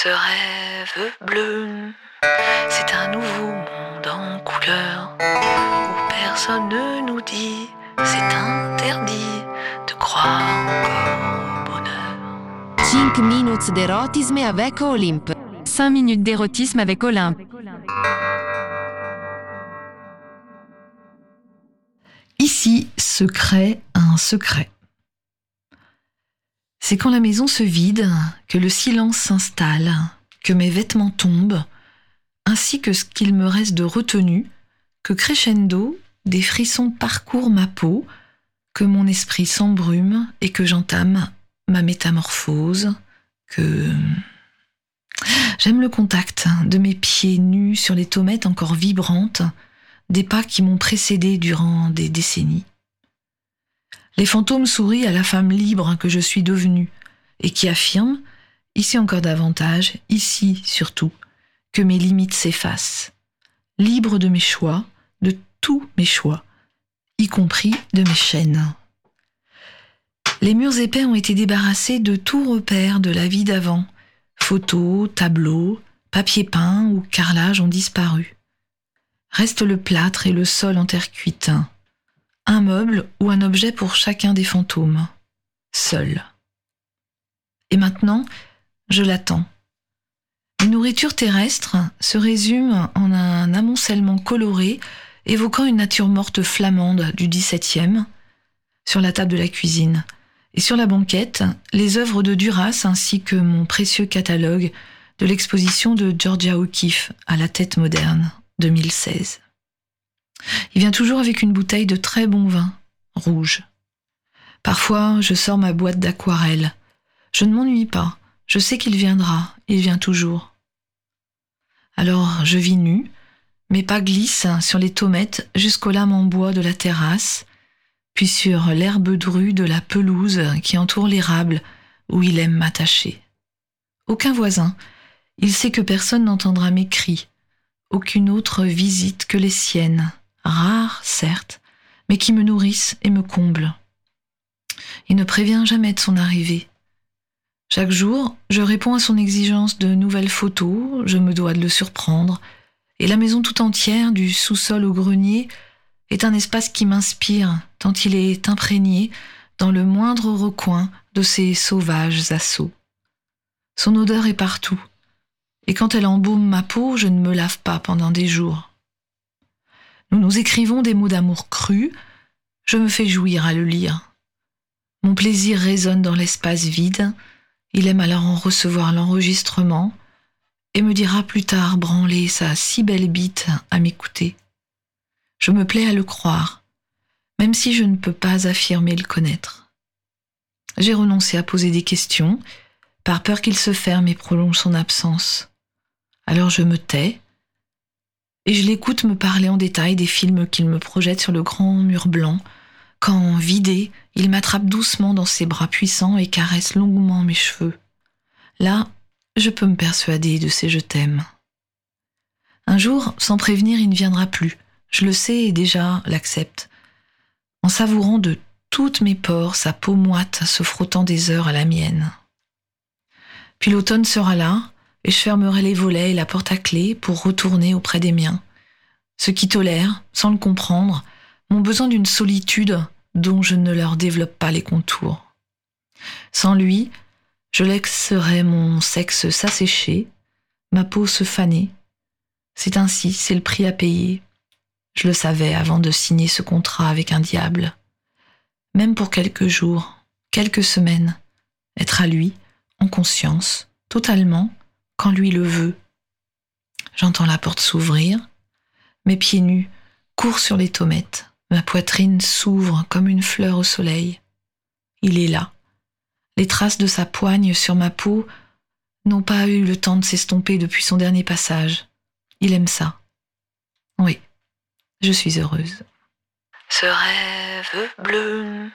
Ce rêve bleu, c'est un nouveau monde en couleur où personne ne nous dit c'est interdit de croire encore au bonheur. 5 minutes d'érotisme avec Olympe. 5 minutes d'érotisme avec Olympe. Ici se crée un secret. C'est quand la maison se vide, que le silence s'installe, que mes vêtements tombent, ainsi que ce qu'il me reste de retenu, que crescendo, des frissons parcourent ma peau, que mon esprit s'embrume et que j'entame ma métamorphose, que... J'aime le contact de mes pieds nus sur les tomates encore vibrantes, des pas qui m'ont précédé durant des décennies. Les fantômes sourient à la femme libre que je suis devenue et qui affirme, ici encore davantage, ici surtout, que mes limites s'effacent, libre de mes choix, de tous mes choix, y compris de mes chaînes. Les murs épais ont été débarrassés de tout repère de la vie d'avant. Photos, tableaux, papier peint ou carrelage ont disparu. Reste le plâtre et le sol en terre cuite. Un meuble ou un objet pour chacun des fantômes. Seul. Et maintenant, je l'attends. Les nourritures terrestres se résument en un amoncellement coloré évoquant une nature morte flamande du XVIIe sur la table de la cuisine. Et sur la banquette, les œuvres de Duras ainsi que mon précieux catalogue de l'exposition de Georgia O'Keeffe à la tête moderne 2016. Il vient toujours avec une bouteille de très bon vin, rouge. Parfois, je sors ma boîte d'aquarelle. Je ne m'ennuie pas. Je sais qu'il viendra. Il vient toujours. Alors, je vis nu. Mes pas glissent sur les tomates jusqu'aux lames en bois de la terrasse, puis sur l'herbe drue de la pelouse qui entoure l'érable où il aime m'attacher. Aucun voisin. Il sait que personne n'entendra mes cris. Aucune autre visite que les siennes rares certes, mais qui me nourrissent et me comblent. Il ne prévient jamais de son arrivée. Chaque jour, je réponds à son exigence de nouvelles photos, je me dois de le surprendre, et la maison tout entière, du sous-sol au grenier, est un espace qui m'inspire, tant il est imprégné dans le moindre recoin de ses sauvages assauts. Son odeur est partout, et quand elle embaume ma peau, je ne me lave pas pendant des jours. Nous nous écrivons des mots d'amour crus, je me fais jouir à le lire. Mon plaisir résonne dans l'espace vide, il aime alors en recevoir l'enregistrement et me dira plus tard branler sa si belle bite à m'écouter. Je me plais à le croire, même si je ne peux pas affirmer le connaître. J'ai renoncé à poser des questions, par peur qu'il se ferme et prolonge son absence. Alors je me tais, et je l'écoute me parler en détail des films qu'il me projette sur le grand mur blanc, quand, vidé, il m'attrape doucement dans ses bras puissants et caresse longuement mes cheveux. Là, je peux me persuader de ces je t'aime. Un jour, sans prévenir, il ne viendra plus. Je le sais et déjà l'accepte. En savourant de toutes mes pores sa peau moite se frottant des heures à la mienne. Puis l'automne sera là, et je fermerai les volets et la porte à clé pour retourner auprès des miens. Ceux qui tolèrent, sans le comprendre, mon besoin d'une solitude dont je ne leur développe pas les contours. Sans lui, je laisserai mon sexe s'assécher, ma peau se faner. C'est ainsi, c'est le prix à payer. Je le savais avant de signer ce contrat avec un diable. Même pour quelques jours, quelques semaines, être à lui, en conscience, totalement, quand lui le veut. J'entends la porte s'ouvrir, mes pieds nus courent sur les tomates, ma poitrine s'ouvre comme une fleur au soleil. Il est là. Les traces de sa poigne sur ma peau n'ont pas eu le temps de s'estomper depuis son dernier passage. Il aime ça. Oui, je suis heureuse. Ce rêve bleu